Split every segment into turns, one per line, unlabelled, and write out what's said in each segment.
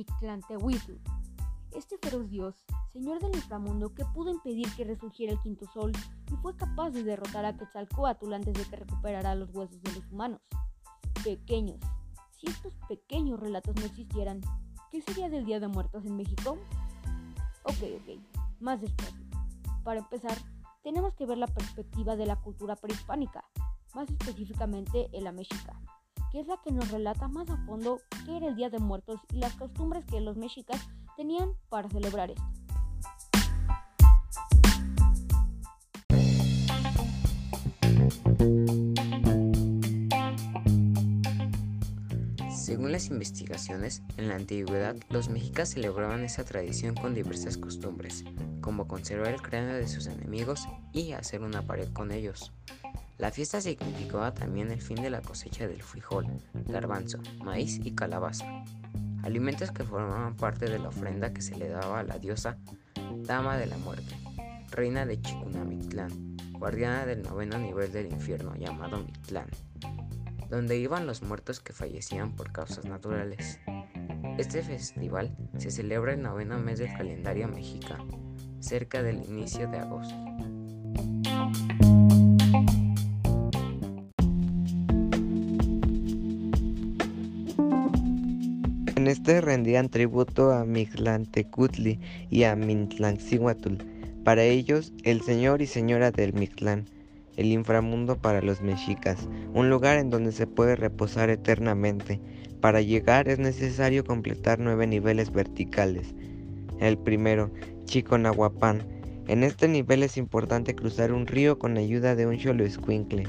Mictlantehuitl. Este feroz dios, señor del inframundo que pudo impedir que resurgiera el quinto sol y fue capaz de derrotar a Quetzalcoatl antes de que recuperara los huesos de los humanos. Pequeños. Si estos pequeños relatos no existieran, ¿qué sería del Día de Muertos en México? Ok, ok, más despacio. Para empezar, tenemos que ver la perspectiva de la cultura prehispánica, más específicamente en la mexica, que es la que nos relata más a fondo qué era el Día de Muertos y las costumbres que los mexicas tenían para celebrar esto.
Según las investigaciones, en la antigüedad los mexicas celebraban esa tradición con diversas costumbres, como conservar el cráneo de sus enemigos y hacer una pared con ellos. La fiesta significaba también el fin de la cosecha del frijol, garbanzo, maíz y calabaza, alimentos que formaban parte de la ofrenda que se le daba a la diosa Dama de la Muerte, reina de Chicunamictlán, guardiana del noveno nivel del infierno llamado Mictlán donde iban los muertos que fallecían por causas naturales. Este festival se celebra el noveno mes del calendario mexicano, cerca del inicio de agosto.
Este rendían tributo a Mictlantecutli y a Mintlanxihuatl. Para ellos, el señor y señora del Mictlán el inframundo para los mexicas, un lugar en donde se puede reposar eternamente. Para llegar es necesario completar nueve niveles verticales. El primero, Chiconahuapan. En este nivel es importante cruzar un río con ayuda de un escuincle.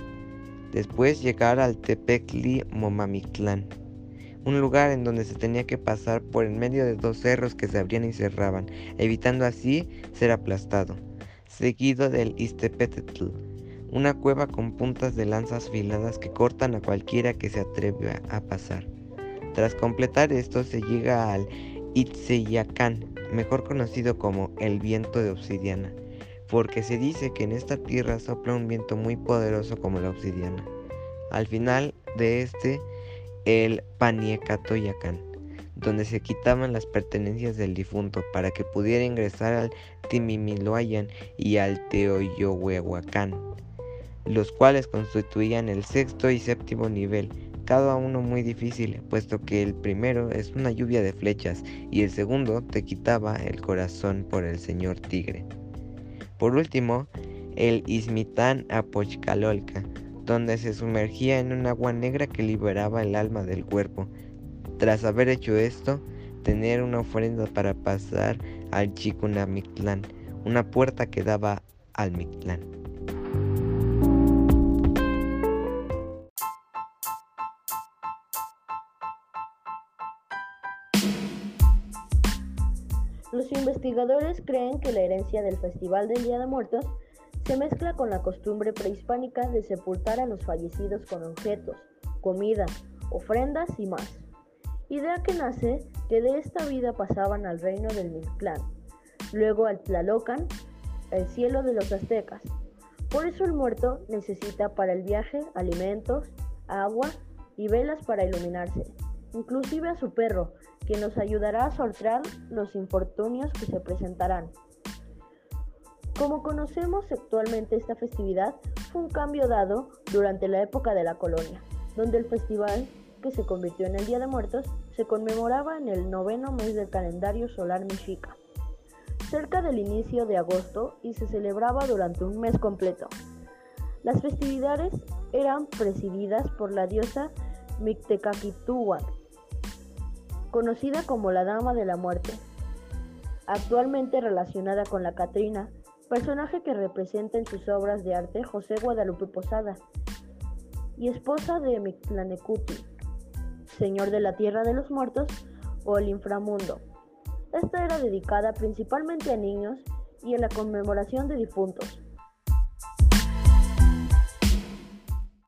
Después llegar al Tepecli Momamictlán, un lugar en donde se tenía que pasar por en medio de dos cerros que se abrían y cerraban, evitando así ser aplastado. Seguido del Iztepetetl, una cueva con puntas de lanzas afiladas que cortan a cualquiera que se atreve a pasar. Tras completar esto se llega al Itzeyacán, mejor conocido como el viento de obsidiana, porque se dice que en esta tierra sopla un viento muy poderoso como la obsidiana. Al final de este, el Paniecatoyacán, donde se quitaban las pertenencias del difunto para que pudiera ingresar al Timimiloayan y al Teoyohuehuacán los cuales constituían el sexto y séptimo nivel, cada uno muy difícil, puesto que el primero es una lluvia de flechas y el segundo te quitaba el corazón por el señor tigre. Por último, el Ismitán Apochcalolca, donde se sumergía en un agua negra que liberaba el alma del cuerpo. Tras haber hecho esto, tener una ofrenda para pasar al Chicunamictlán, una puerta que daba al Mictlán.
Los investigadores creen que la herencia del Festival del Día de Muertos se mezcla con la costumbre prehispánica de sepultar a los fallecidos con objetos, comida, ofrendas y más. Idea que nace que de esta vida pasaban al reino del Mictlán, luego al Tlalocan, el cielo de los aztecas. Por eso el muerto necesita para el viaje alimentos, agua y velas para iluminarse, inclusive a su perro, que nos ayudará a sortear los infortunios que se presentarán. Como conocemos actualmente esta festividad, fue un cambio dado durante la época de la colonia, donde el festival, que se convirtió en el Día de Muertos, se conmemoraba en el noveno mes del calendario solar mexica, cerca del inicio de agosto y se celebraba durante un mes completo. Las festividades eran presididas por la diosa Mictecaquitúhuatl, conocida como la Dama de la Muerte, actualmente relacionada con la Catrina, personaje que representa en sus obras de arte José Guadalupe Posada, y esposa de Mictlanecuti, señor de la Tierra de los Muertos o el inframundo. Esta era dedicada principalmente a niños y a la conmemoración de difuntos.